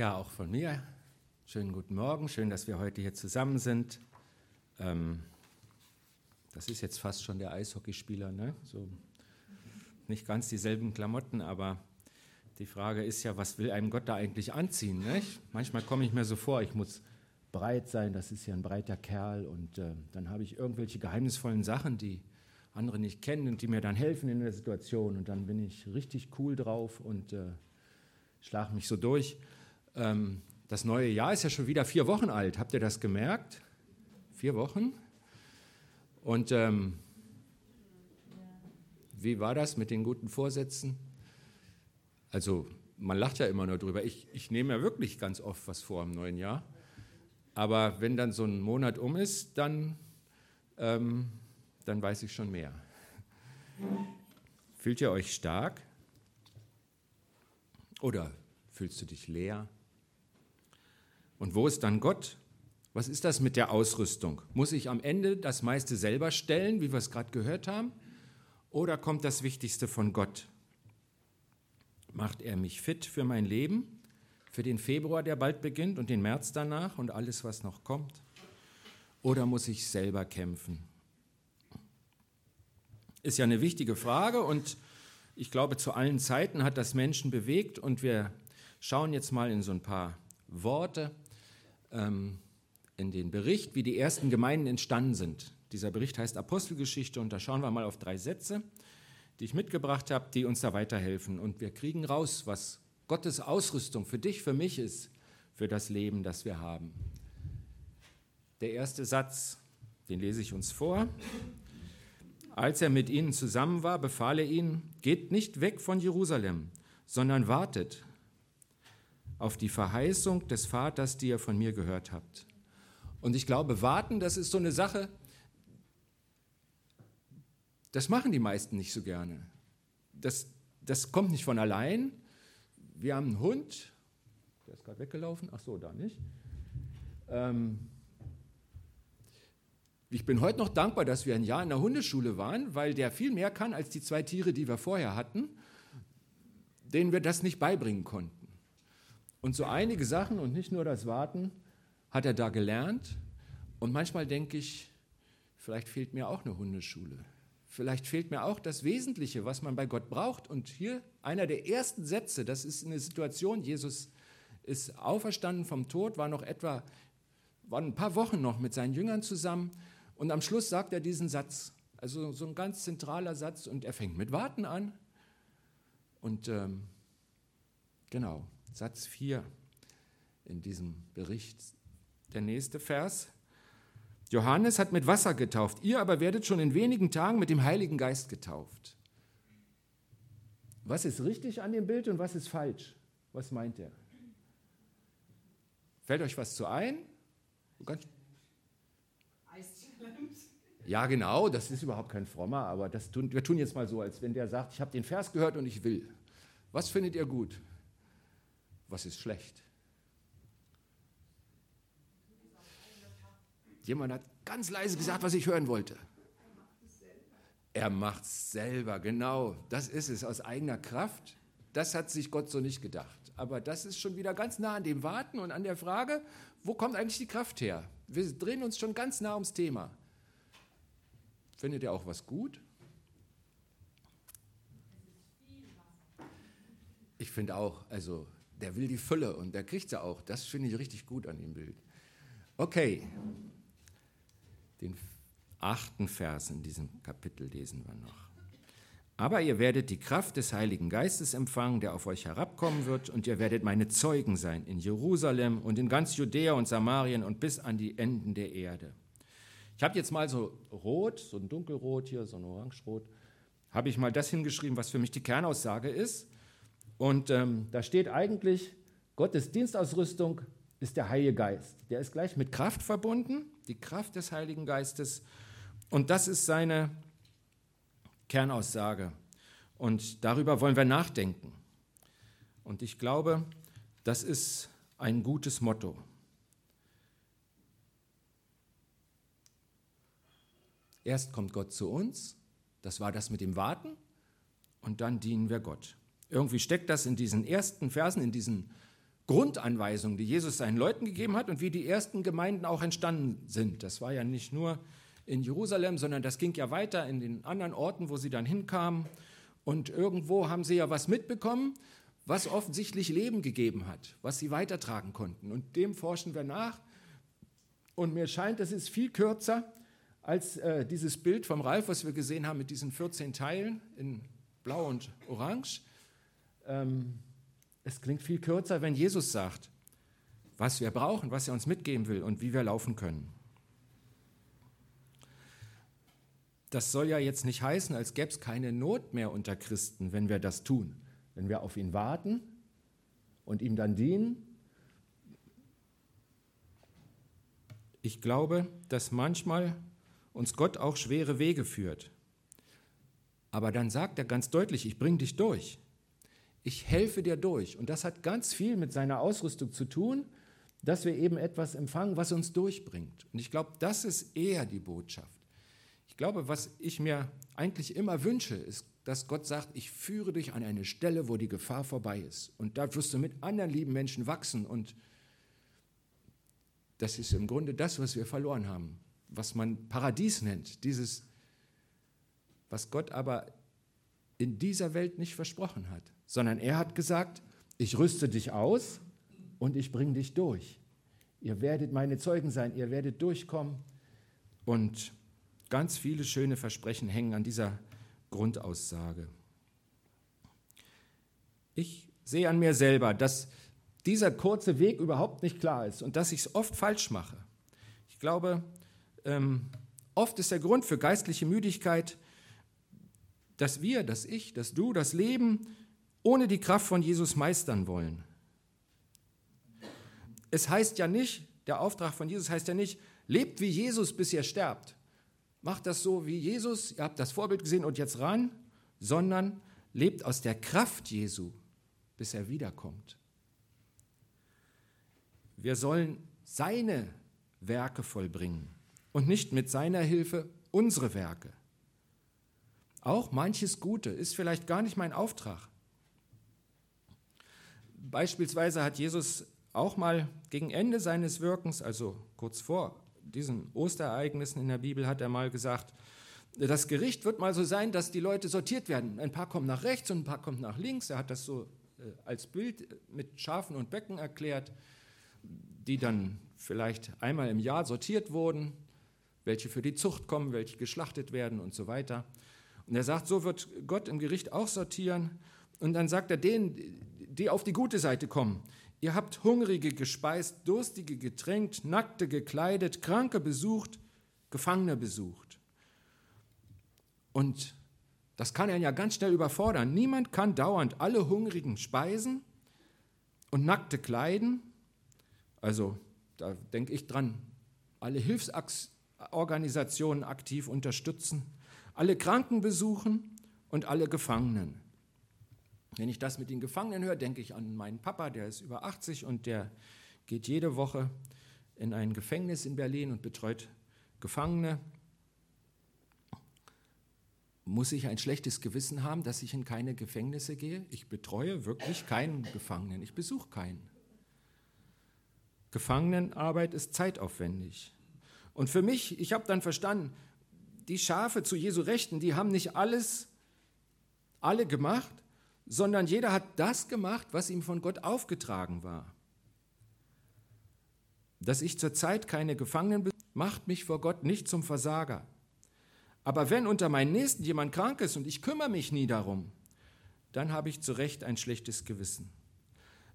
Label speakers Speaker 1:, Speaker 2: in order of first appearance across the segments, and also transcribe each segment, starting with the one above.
Speaker 1: Ja, auch von mir. Schönen guten Morgen. Schön, dass wir heute hier zusammen sind. Ähm, das ist jetzt fast schon der Eishockeyspieler, ne? So nicht ganz dieselben Klamotten, aber die Frage ist ja, was will einem Gott da eigentlich anziehen? Nicht? Manchmal komme ich mir so vor, ich muss breit sein, das ist ja ein breiter Kerl und äh, dann habe ich irgendwelche geheimnisvollen Sachen, die andere nicht kennen und die mir dann helfen in der Situation und dann bin ich richtig cool drauf und äh, schlage mich so durch. Ähm, das neue Jahr ist ja schon wieder vier Wochen alt. Habt ihr das gemerkt? Vier Wochen? Und ähm, wie war das mit den guten Vorsätzen? Also man lacht ja immer nur drüber. Ich, ich nehme ja wirklich ganz oft was vor im neuen Jahr. Aber wenn dann so ein Monat um ist, dann, ähm, dann weiß ich schon mehr. Fühlt ihr euch stark? Oder fühlst du dich leer? Und wo ist dann Gott? Was ist das mit der Ausrüstung? Muss ich am Ende das meiste selber stellen, wie wir es gerade gehört haben? Oder kommt das Wichtigste von Gott? Macht er mich fit für mein Leben, für den Februar, der bald beginnt und den März danach und alles, was noch kommt? Oder muss ich selber kämpfen? Ist ja eine wichtige Frage und ich glaube, zu allen Zeiten hat das Menschen bewegt und wir schauen jetzt mal in so ein paar Worte ähm, in den Bericht, wie die ersten Gemeinden entstanden sind. Dieser Bericht heißt Apostelgeschichte und da schauen wir mal auf drei Sätze, die ich mitgebracht habe, die uns da weiterhelfen. Und wir kriegen raus, was Gottes Ausrüstung für dich, für mich ist, für das Leben, das wir haben. Der erste Satz, den lese ich uns vor. Als er mit ihnen zusammen war, befahl er ihnen, geht nicht weg von Jerusalem, sondern wartet auf die Verheißung des Vaters, die ihr von mir gehört habt. Und ich glaube, warten, das ist so eine Sache, das machen die meisten nicht so gerne. Das, das kommt nicht von allein. Wir haben einen Hund, der ist gerade weggelaufen, ach so, da nicht. Ähm, ich bin heute noch dankbar, dass wir ein Jahr in der Hundeschule waren, weil der viel mehr kann als die zwei Tiere, die wir vorher hatten, denen wir das nicht beibringen konnten. Und so einige Sachen und nicht nur das Warten hat er da gelernt. Und manchmal denke ich, vielleicht fehlt mir auch eine Hundeschule. Vielleicht fehlt mir auch das Wesentliche, was man bei Gott braucht. Und hier einer der ersten Sätze, das ist eine Situation, Jesus ist auferstanden vom Tod, war noch etwa, war ein paar Wochen noch mit seinen Jüngern zusammen. Und am Schluss sagt er diesen Satz, also so ein ganz zentraler Satz, und er fängt mit Warten an. Und ähm, genau, Satz 4 in diesem Bericht. Der nächste Vers. Johannes hat mit Wasser getauft, ihr aber werdet schon in wenigen Tagen mit dem Heiligen Geist getauft. Was ist richtig an dem Bild und was ist falsch? Was meint er? Fällt euch was zu ein? Ja, genau, das ist überhaupt kein Frommer, aber das tun, wir tun jetzt mal so, als wenn der sagt, ich habe den Vers gehört und ich will. Was findet ihr gut? Was ist schlecht. Jemand hat ganz leise gesagt, was ich hören wollte. Er macht es selber, genau. Das ist es, aus eigener Kraft. Das hat sich Gott so nicht gedacht. Aber das ist schon wieder ganz nah an dem Warten und an der Frage, wo kommt eigentlich die Kraft her? Wir drehen uns schon ganz nah ums Thema. Findet ihr auch was gut? Ich finde auch, also der will die Fülle und der kriegt sie auch. Das finde ich richtig gut an dem Bild. Okay, den achten Vers in diesem Kapitel lesen wir noch. Aber ihr werdet die Kraft des Heiligen Geistes empfangen, der auf euch herabkommen wird, und ihr werdet meine Zeugen sein in Jerusalem und in ganz Judäa und Samarien und bis an die Enden der Erde. Ich habe jetzt mal so rot, so ein dunkelrot hier, so ein orangerot, habe ich mal das hingeschrieben, was für mich die Kernaussage ist. Und ähm, da steht eigentlich, Gottes Dienstausrüstung ist der Heilige Geist. Der ist gleich mit Kraft verbunden, die Kraft des Heiligen Geistes. Und das ist seine Kernaussage. Und darüber wollen wir nachdenken. Und ich glaube, das ist ein gutes Motto. Erst kommt Gott zu uns, das war das mit dem Warten, und dann dienen wir Gott. Irgendwie steckt das in diesen ersten Versen, in diesen Grundanweisungen, die Jesus seinen Leuten gegeben hat und wie die ersten Gemeinden auch entstanden sind. Das war ja nicht nur in Jerusalem, sondern das ging ja weiter in den anderen Orten, wo sie dann hinkamen. Und irgendwo haben sie ja was mitbekommen, was offensichtlich Leben gegeben hat, was sie weitertragen konnten. Und dem forschen wir nach. Und mir scheint, das ist viel kürzer als äh, dieses Bild vom Ralf, was wir gesehen haben mit diesen 14 Teilen in Blau und Orange. Ähm, es klingt viel kürzer, wenn Jesus sagt, was wir brauchen, was er uns mitgeben will und wie wir laufen können. Das soll ja jetzt nicht heißen, als gäbe es keine Not mehr unter Christen, wenn wir das tun. Wenn wir auf ihn warten und ihm dann dienen. Ich glaube, dass manchmal uns Gott auch schwere Wege führt. Aber dann sagt er ganz deutlich, ich bringe dich durch. Ich helfe dir durch. Und das hat ganz viel mit seiner Ausrüstung zu tun, dass wir eben etwas empfangen, was uns durchbringt. Und ich glaube, das ist eher die Botschaft. Ich glaube, was ich mir eigentlich immer wünsche, ist, dass Gott sagt, ich führe dich an eine Stelle, wo die Gefahr vorbei ist. Und da wirst du mit anderen lieben Menschen wachsen. Und das ist im Grunde das, was wir verloren haben was man Paradies nennt, dieses, was Gott aber in dieser Welt nicht versprochen hat, sondern er hat gesagt, ich rüste dich aus und ich bringe dich durch. Ihr werdet meine Zeugen sein, ihr werdet durchkommen und ganz viele schöne Versprechen hängen an dieser Grundaussage. Ich sehe an mir selber, dass dieser kurze Weg überhaupt nicht klar ist und dass ich es oft falsch mache. Ich glaube, ähm, oft ist der Grund für geistliche Müdigkeit, dass wir, dass ich, dass du das Leben ohne die Kraft von Jesus meistern wollen. Es heißt ja nicht, der Auftrag von Jesus heißt ja nicht, lebt wie Jesus, bis ihr sterbt. Macht das so wie Jesus, ihr habt das Vorbild gesehen und jetzt ran, sondern lebt aus der Kraft Jesu, bis er wiederkommt. Wir sollen seine Werke vollbringen und nicht mit seiner Hilfe unsere Werke. Auch manches Gute ist vielleicht gar nicht mein Auftrag. Beispielsweise hat Jesus auch mal gegen Ende seines Wirkens, also kurz vor diesen Osterereignissen in der Bibel, hat er mal gesagt, das Gericht wird mal so sein, dass die Leute sortiert werden. Ein paar kommen nach rechts und ein paar kommen nach links. Er hat das so äh, als Bild mit Schafen und Böcken erklärt, die dann vielleicht einmal im Jahr sortiert wurden welche für die Zucht kommen, welche geschlachtet werden und so weiter. Und er sagt, so wird Gott im Gericht auch sortieren. Und dann sagt er denen, die auf die gute Seite kommen, ihr habt Hungrige gespeist, Durstige getränkt, Nackte gekleidet, Kranke besucht, Gefangene besucht. Und das kann er ja ganz schnell überfordern. Niemand kann dauernd alle Hungrigen speisen und Nackte kleiden. Also da denke ich dran, alle Hilfsaktionen Organisationen aktiv unterstützen, alle Kranken besuchen und alle Gefangenen. Wenn ich das mit den Gefangenen höre, denke ich an meinen Papa, der ist über 80 und der geht jede Woche in ein Gefängnis in Berlin und betreut Gefangene. Muss ich ein schlechtes Gewissen haben, dass ich in keine Gefängnisse gehe? Ich betreue wirklich keinen Gefangenen, ich besuche keinen. Gefangenenarbeit ist zeitaufwendig. Und für mich, ich habe dann verstanden, die Schafe zu Jesu Rechten, die haben nicht alles, alle gemacht, sondern jeder hat das gemacht, was ihm von Gott aufgetragen war. Dass ich zurzeit keine Gefangenen bin, macht mich vor Gott nicht zum Versager. Aber wenn unter meinen Nächsten jemand krank ist und ich kümmere mich nie darum, dann habe ich zu Recht ein schlechtes Gewissen.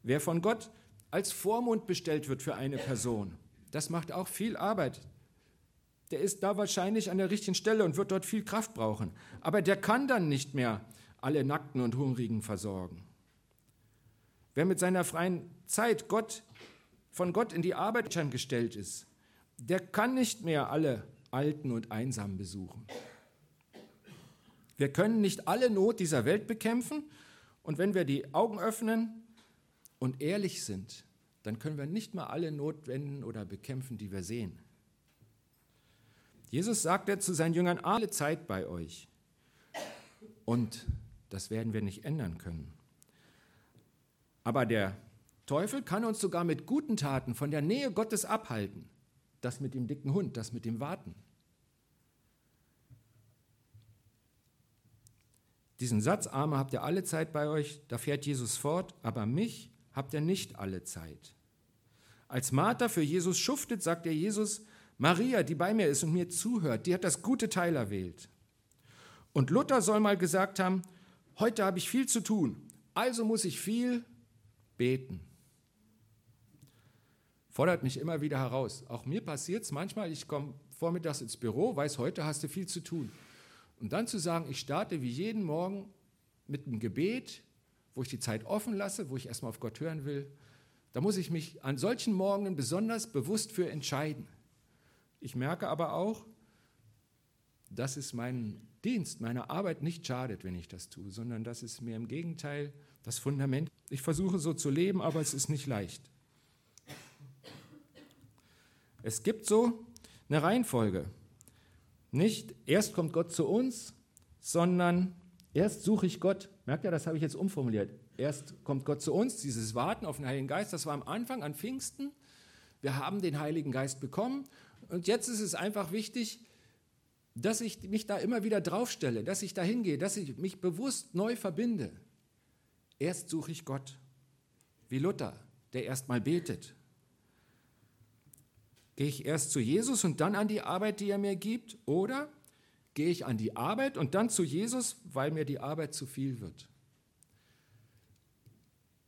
Speaker 1: Wer von Gott als Vormund bestellt wird für eine Person, das macht auch viel Arbeit der ist da wahrscheinlich an der richtigen Stelle und wird dort viel Kraft brauchen. Aber der kann dann nicht mehr alle Nackten und Hungrigen versorgen. Wer mit seiner freien Zeit Gott, von Gott in die Arbeit gestellt ist, der kann nicht mehr alle Alten und Einsamen besuchen. Wir können nicht alle Not dieser Welt bekämpfen und wenn wir die Augen öffnen und ehrlich sind, dann können wir nicht mal alle Not wenden oder bekämpfen, die wir sehen. Jesus sagte zu seinen Jüngern, alle Zeit bei euch. Und das werden wir nicht ändern können. Aber der Teufel kann uns sogar mit guten Taten von der Nähe Gottes abhalten. Das mit dem dicken Hund, das mit dem Warten. Diesen Satz, Arme habt ihr alle Zeit bei euch, da fährt Jesus fort, aber mich habt ihr nicht alle Zeit. Als Martha für Jesus schuftet, sagt er Jesus, Maria, die bei mir ist und mir zuhört, die hat das gute Teil erwählt. Und Luther soll mal gesagt haben, heute habe ich viel zu tun, also muss ich viel beten. Fordert mich immer wieder heraus. Auch mir passiert es manchmal, ich komme vormittags ins Büro, weiß, heute hast du viel zu tun. Und dann zu sagen, ich starte wie jeden Morgen mit einem Gebet, wo ich die Zeit offen lasse, wo ich erstmal auf Gott hören will, da muss ich mich an solchen Morgen besonders bewusst für entscheiden. Ich merke aber auch, dass es meinem Dienst, meiner Arbeit nicht schadet, wenn ich das tue, sondern dass es mir im Gegenteil das Fundament. Ich versuche so zu leben, aber es ist nicht leicht. Es gibt so eine Reihenfolge. Nicht erst kommt Gott zu uns, sondern erst suche ich Gott. Merkt ihr, das habe ich jetzt umformuliert. Erst kommt Gott zu uns, dieses Warten auf den Heiligen Geist, das war am Anfang, an Pfingsten. Wir haben den Heiligen Geist bekommen und jetzt ist es einfach wichtig, dass ich mich da immer wieder draufstelle, dass ich da hingehe, dass ich mich bewusst neu verbinde. Erst suche ich Gott, wie Luther, der erst mal betet. Gehe ich erst zu Jesus und dann an die Arbeit, die er mir gibt? Oder gehe ich an die Arbeit und dann zu Jesus, weil mir die Arbeit zu viel wird?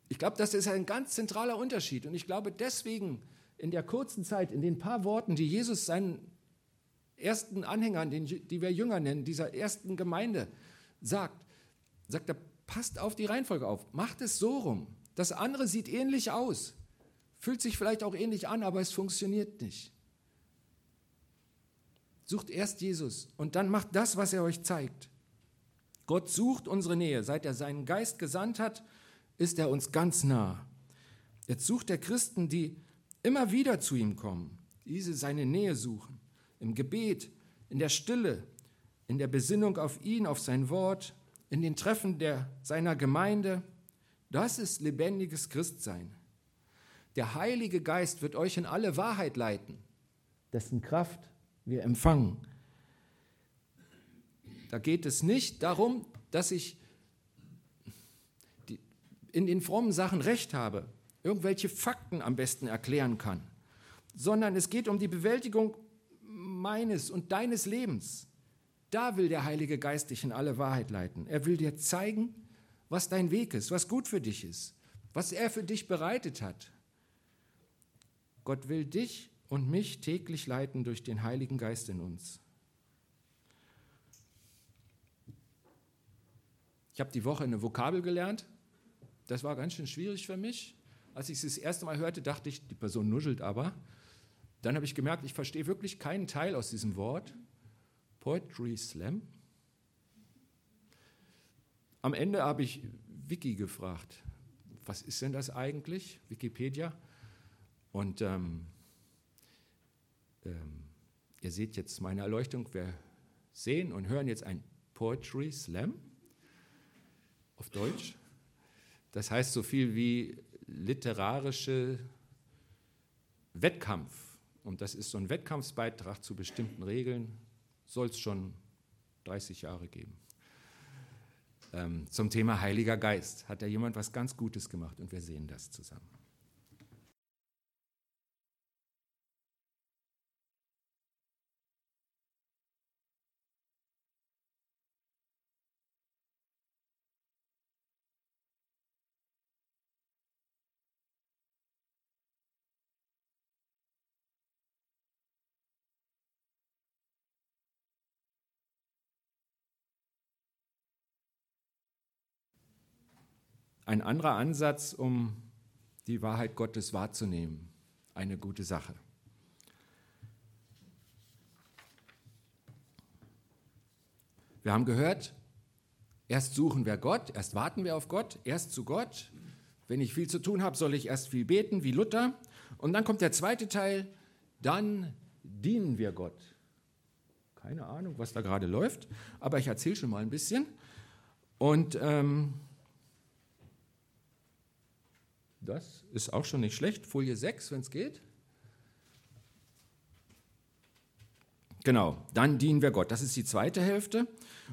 Speaker 1: Ich glaube, das ist ein ganz zentraler Unterschied. Und ich glaube, deswegen in der kurzen Zeit, in den paar Worten, die Jesus seinen ersten Anhängern, die wir Jünger nennen, dieser ersten Gemeinde, sagt, sagt er, passt auf die Reihenfolge auf, macht es so rum. Das andere sieht ähnlich aus. Fühlt sich vielleicht auch ähnlich an, aber es funktioniert nicht. Sucht erst Jesus und dann macht das, was er euch zeigt. Gott sucht unsere Nähe. Seit er seinen Geist gesandt hat, ist er uns ganz nah. Jetzt sucht er Christen, die immer wieder zu ihm kommen, diese seine Nähe suchen, im Gebet, in der Stille, in der Besinnung auf ihn, auf sein Wort, in den Treffen der, seiner Gemeinde. Das ist lebendiges Christsein. Der Heilige Geist wird euch in alle Wahrheit leiten, dessen Kraft wir empfangen. Da geht es nicht darum, dass ich in den frommen Sachen recht habe, irgendwelche Fakten am besten erklären kann, sondern es geht um die Bewältigung meines und deines Lebens. Da will der Heilige Geist dich in alle Wahrheit leiten. Er will dir zeigen, was dein Weg ist, was gut für dich ist, was er für dich bereitet hat. Gott will dich und mich täglich leiten durch den Heiligen Geist in uns. Ich habe die Woche eine Vokabel gelernt. Das war ganz schön schwierig für mich. Als ich es das erste Mal hörte, dachte ich, die Person nuschelt aber. Dann habe ich gemerkt, ich verstehe wirklich keinen Teil aus diesem Wort. Poetry Slam. Am Ende habe ich Wiki gefragt, was ist denn das eigentlich, Wikipedia? Und ähm, ähm, ihr seht jetzt meine Erleuchtung, wir sehen und hören jetzt ein Poetry Slam auf Deutsch. Das heißt so viel wie literarische Wettkampf. Und das ist so ein Wettkampfsbeitrag zu bestimmten Regeln, soll es schon 30 Jahre geben. Ähm, zum Thema Heiliger Geist hat da jemand was ganz Gutes gemacht und wir sehen das zusammen. Ein anderer Ansatz, um die Wahrheit Gottes wahrzunehmen. Eine gute Sache. Wir haben gehört, erst suchen wir Gott, erst warten wir auf Gott, erst zu Gott. Wenn ich viel zu tun habe, soll ich erst viel beten, wie Luther. Und dann kommt der zweite Teil, dann dienen wir Gott. Keine Ahnung, was da gerade läuft, aber ich erzähle schon mal ein bisschen. Und ähm, Das ist auch schon nicht schlecht. Folie 6, wenn es geht. Genau, dann dienen wir Gott. Das ist die zweite Hälfte.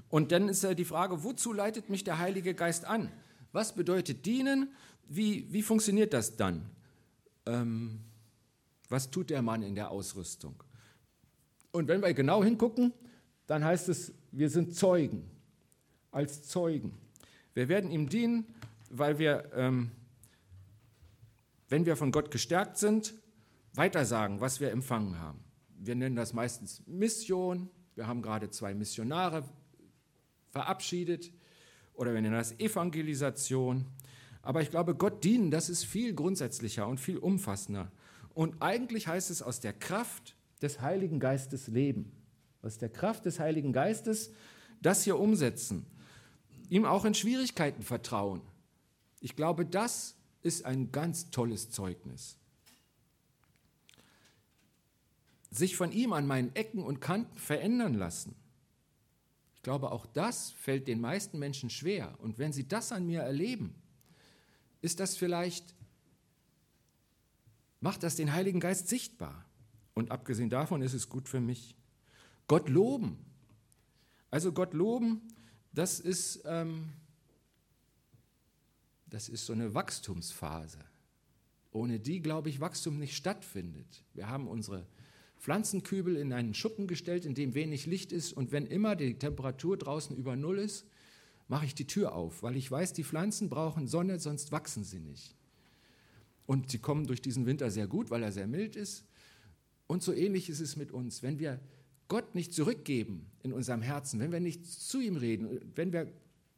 Speaker 1: Und dann ist ja die Frage, wozu leitet mich der Heilige Geist an? Was bedeutet dienen? Wie, wie funktioniert das dann? Ähm, was tut der Mann in der Ausrüstung? Und wenn wir genau hingucken, dann heißt es, wir sind Zeugen, als Zeugen. Wir werden ihm dienen, weil wir, ähm, wenn wir von Gott gestärkt sind, weitersagen, was wir empfangen haben. Wir nennen das meistens Mission. Wir haben gerade zwei Missionare verabschiedet oder wir nennen das Evangelisation. Aber ich glaube, Gott dienen, das ist viel grundsätzlicher und viel umfassender. Und eigentlich heißt es aus der Kraft des Heiligen Geistes leben. Aus der Kraft des Heiligen Geistes das hier umsetzen. Ihm auch in Schwierigkeiten vertrauen. Ich glaube, das ist ein ganz tolles Zeugnis. Sich von ihm an meinen Ecken und Kanten verändern lassen glaube, auch das fällt den meisten Menschen schwer. Und wenn sie das an mir erleben, ist das vielleicht, macht das den Heiligen Geist sichtbar. Und abgesehen davon ist es gut für mich. Gott loben. Also Gott loben, das ist, ähm, das ist so eine Wachstumsphase, ohne die, glaube ich, Wachstum nicht stattfindet. Wir haben unsere Pflanzenkübel in einen Schuppen gestellt, in dem wenig Licht ist. Und wenn immer die Temperatur draußen über Null ist, mache ich die Tür auf, weil ich weiß, die Pflanzen brauchen Sonne, sonst wachsen sie nicht. Und sie kommen durch diesen Winter sehr gut, weil er sehr mild ist. Und so ähnlich ist es mit uns. Wenn wir Gott nicht zurückgeben in unserem Herzen, wenn wir nicht zu ihm reden, wenn wir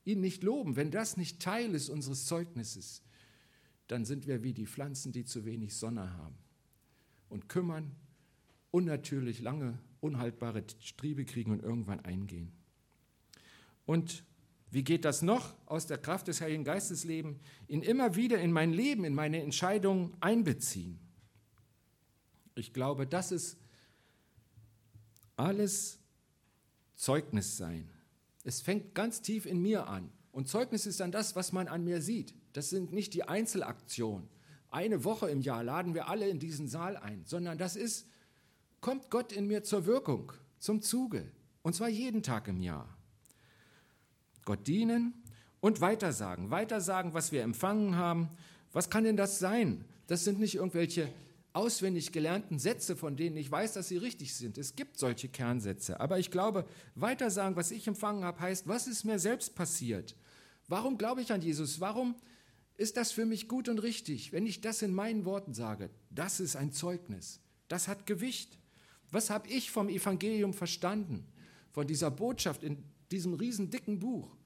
Speaker 1: ihn nicht loben, wenn das nicht Teil ist unseres Zeugnisses, dann sind wir wie die Pflanzen, die zu wenig Sonne haben und kümmern unnatürlich lange, unhaltbare Triebe kriegen und irgendwann eingehen. Und wie geht das noch? Aus der Kraft des Heiligen Geistes leben, ihn immer wieder in mein Leben, in meine Entscheidungen einbeziehen. Ich glaube, das ist alles Zeugnis sein. Es fängt ganz tief in mir an. Und Zeugnis ist dann das, was man an mir sieht. Das sind nicht die Einzelaktionen. Eine Woche im Jahr laden wir alle in diesen Saal ein, sondern das ist kommt Gott in mir zur Wirkung, zum Zuge. Und zwar jeden Tag im Jahr. Gott dienen und weitersagen. Weitersagen, was wir empfangen haben. Was kann denn das sein? Das sind nicht irgendwelche auswendig gelernten Sätze, von denen ich weiß, dass sie richtig sind. Es gibt solche Kernsätze. Aber ich glaube, weitersagen, was ich empfangen habe, heißt, was ist mir selbst passiert? Warum glaube ich an Jesus? Warum ist das für mich gut und richtig? Wenn ich das in meinen Worten sage, das ist ein Zeugnis. Das hat Gewicht. Was habe ich vom Evangelium verstanden? Von dieser Botschaft in diesem riesen dicken Buch?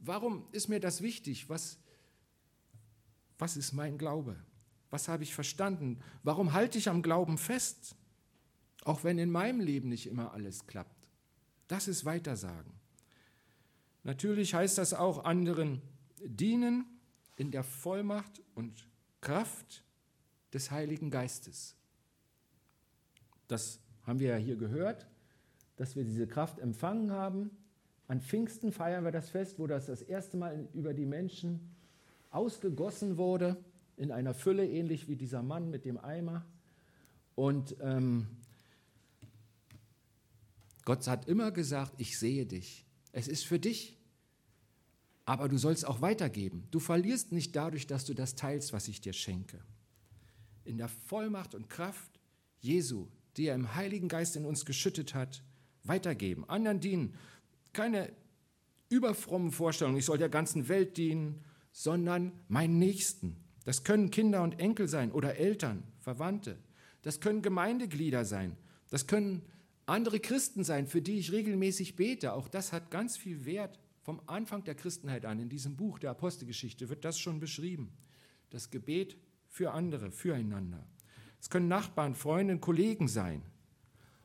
Speaker 1: Warum ist mir das wichtig? Was, was ist mein Glaube? Was habe ich verstanden? Warum halte ich am Glauben fest? Auch wenn in meinem Leben nicht immer alles klappt. Das ist Weitersagen. Natürlich heißt das auch anderen dienen in der Vollmacht und Kraft des Heiligen Geistes. Das haben wir ja hier gehört, dass wir diese Kraft empfangen haben. An Pfingsten feiern wir das Fest, wo das das erste Mal über die Menschen ausgegossen wurde, in einer Fülle, ähnlich wie dieser Mann mit dem Eimer. Und ähm, Gott hat immer gesagt, ich sehe dich. Es ist für dich. Aber du sollst auch weitergeben. Du verlierst nicht dadurch, dass du das teilst, was ich dir schenke. In der Vollmacht und Kraft Jesu die er im Heiligen Geist in uns geschüttet hat, weitergeben, anderen dienen. Keine überfrommen Vorstellungen, ich soll der ganzen Welt dienen, sondern meinen Nächsten. Das können Kinder und Enkel sein oder Eltern, Verwandte. Das können Gemeindeglieder sein. Das können andere Christen sein, für die ich regelmäßig bete. Auch das hat ganz viel Wert. Vom Anfang der Christenheit an, in diesem Buch der Apostelgeschichte, wird das schon beschrieben. Das Gebet für andere, füreinander. Es können Nachbarn, Freunde, Kollegen sein.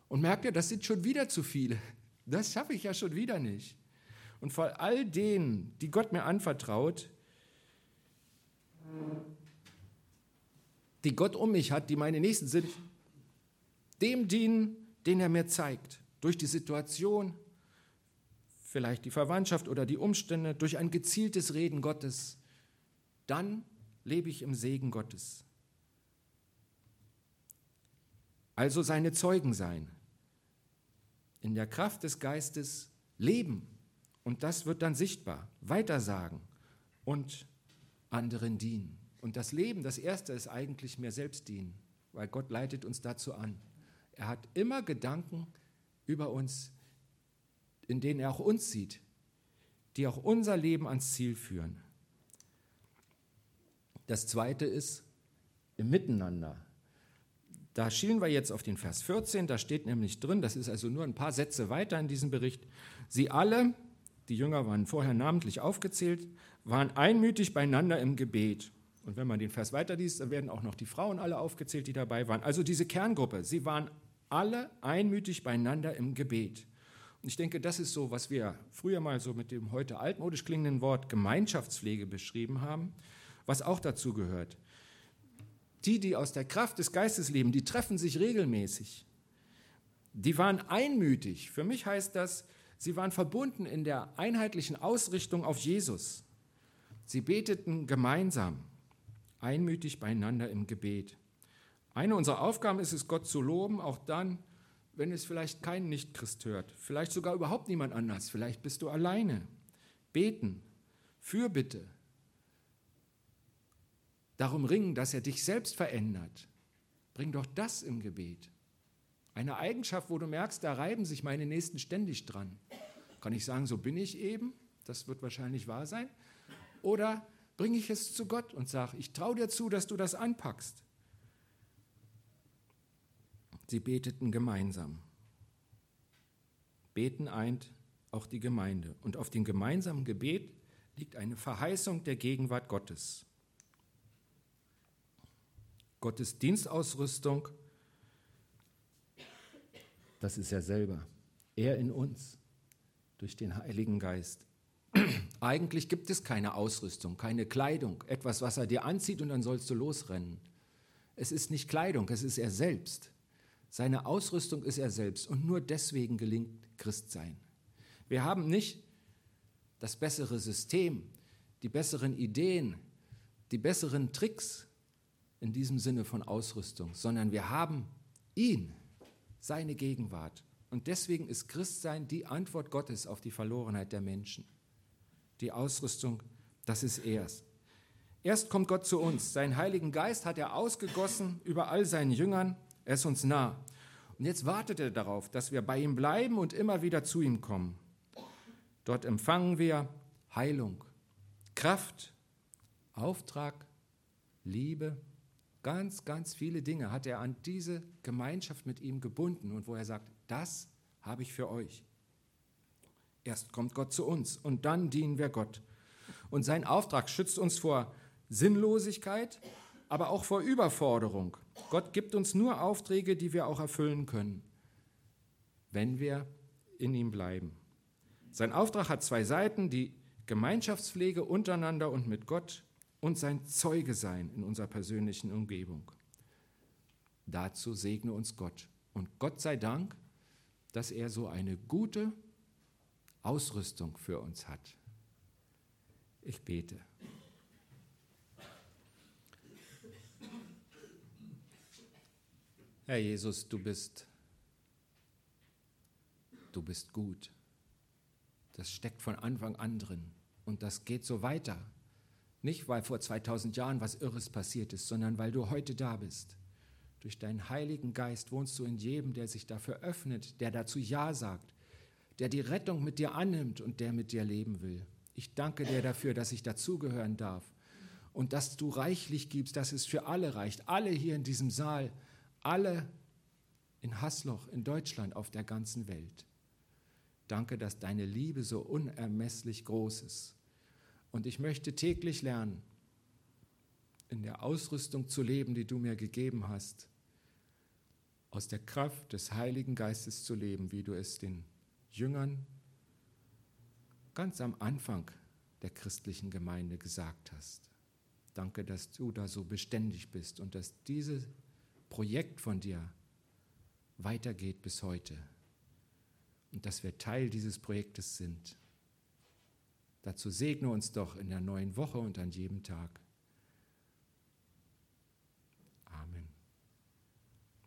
Speaker 1: Und merkt ihr, das sind schon wieder zu viele. Das schaffe ich ja schon wieder nicht. Und vor all denen, die Gott mir anvertraut, die Gott um mich hat, die meine Nächsten sind, dem dienen, den er mir zeigt. Durch die Situation, vielleicht die Verwandtschaft oder die Umstände, durch ein gezieltes Reden Gottes. Dann lebe ich im Segen Gottes. Also seine Zeugen sein, in der Kraft des Geistes leben und das wird dann sichtbar, weitersagen und anderen dienen. Und das Leben, das Erste ist eigentlich mehr selbst dienen, weil Gott leitet uns dazu an. Er hat immer Gedanken über uns, in denen er auch uns sieht, die auch unser Leben ans Ziel führen. Das Zweite ist im Miteinander. Da schielen wir jetzt auf den Vers 14, da steht nämlich drin, das ist also nur ein paar Sätze weiter in diesem Bericht, sie alle, die Jünger waren vorher namentlich aufgezählt, waren einmütig beieinander im Gebet. Und wenn man den Vers weiterliest, dann werden auch noch die Frauen alle aufgezählt, die dabei waren. Also diese Kerngruppe, sie waren alle einmütig beieinander im Gebet. Und ich denke, das ist so, was wir früher mal so mit dem heute altmodisch klingenden Wort Gemeinschaftspflege beschrieben haben, was auch dazu gehört. Die, die aus der Kraft des Geistes leben, die treffen sich regelmäßig. Die waren einmütig. Für mich heißt das, sie waren verbunden in der einheitlichen Ausrichtung auf Jesus. Sie beteten gemeinsam, einmütig beieinander im Gebet. Eine unserer Aufgaben ist es, Gott zu loben, auch dann, wenn es vielleicht kein Nichtchrist hört, vielleicht sogar überhaupt niemand anders, vielleicht bist du alleine. Beten, Fürbitte, darum ringen, dass er dich selbst verändert. Bring doch das im Gebet. Eine Eigenschaft, wo du merkst, da reiben sich meine Nächsten ständig dran. Kann ich sagen, so bin ich eben, das wird wahrscheinlich wahr sein. Oder bringe ich es zu Gott und sage, ich traue dir zu, dass du das anpackst. Sie beteten gemeinsam. Beten eint auch die Gemeinde. Und auf dem gemeinsamen Gebet liegt eine Verheißung der Gegenwart Gottes. Gottes Dienstausrüstung, das ist er selber. Er in uns, durch den Heiligen Geist. Eigentlich gibt es keine Ausrüstung, keine Kleidung, etwas, was er dir anzieht und dann sollst du losrennen. Es ist nicht Kleidung, es ist er selbst. Seine Ausrüstung ist er selbst und nur deswegen gelingt Christsein. Wir haben nicht das bessere System, die besseren Ideen, die besseren Tricks in diesem Sinne von Ausrüstung, sondern wir haben ihn, seine Gegenwart. Und deswegen ist Christsein die Antwort Gottes auf die Verlorenheit der Menschen. Die Ausrüstung, das ist erst. Erst kommt Gott zu uns. Seinen Heiligen Geist hat er ausgegossen über all seinen Jüngern er ist uns nah. Und jetzt wartet er darauf, dass wir bei ihm bleiben und immer wieder zu ihm kommen. Dort empfangen wir Heilung, Kraft, Auftrag, Liebe, ganz, ganz viele Dinge hat er an diese Gemeinschaft mit ihm gebunden und wo er sagt, das habe ich für euch. Erst kommt Gott zu uns und dann dienen wir Gott. Und sein Auftrag schützt uns vor Sinnlosigkeit, aber auch vor Überforderung. Gott gibt uns nur Aufträge, die wir auch erfüllen können, wenn wir in ihm bleiben. Sein Auftrag hat zwei Seiten, die Gemeinschaftspflege untereinander und mit Gott und sein Zeuge sein in unserer persönlichen Umgebung. Dazu segne uns Gott. Und Gott sei Dank, dass er so eine gute Ausrüstung für uns hat. Ich bete. Herr Jesus, du bist, du bist gut. Das steckt von Anfang an drin und das geht so weiter. Nicht, weil vor 2000 Jahren was Irres passiert ist, sondern weil du heute da bist. Durch deinen Heiligen Geist wohnst du in jedem, der sich dafür öffnet, der dazu Ja sagt, der die Rettung mit dir annimmt und der mit dir leben will. Ich danke dir dafür, dass ich dazugehören darf und dass du reichlich gibst, dass es für alle reicht. Alle hier in diesem Saal alle in Hasloch, in Deutschland, auf der ganzen Welt. Danke, dass deine Liebe so unermesslich groß ist. Und ich möchte täglich lernen, in der Ausrüstung zu leben, die du mir gegeben hast, aus der Kraft des Heiligen Geistes zu leben, wie du es den Jüngern ganz am Anfang der christlichen Gemeinde gesagt hast. Danke, dass du da so beständig bist und dass diese Projekt von dir weitergeht bis heute und dass wir Teil dieses Projektes sind. Dazu segne uns doch in der neuen Woche und an jedem Tag.